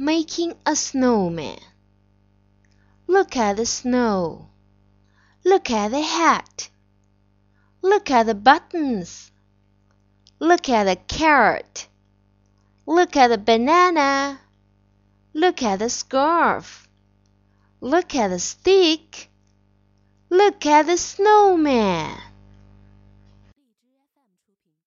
Making a snowman Look at the snow! Look at the hat! Look at the buttons! Look at the carrot! Look at the banana! Look at the scarf! Look at the stick! Look at the snowman!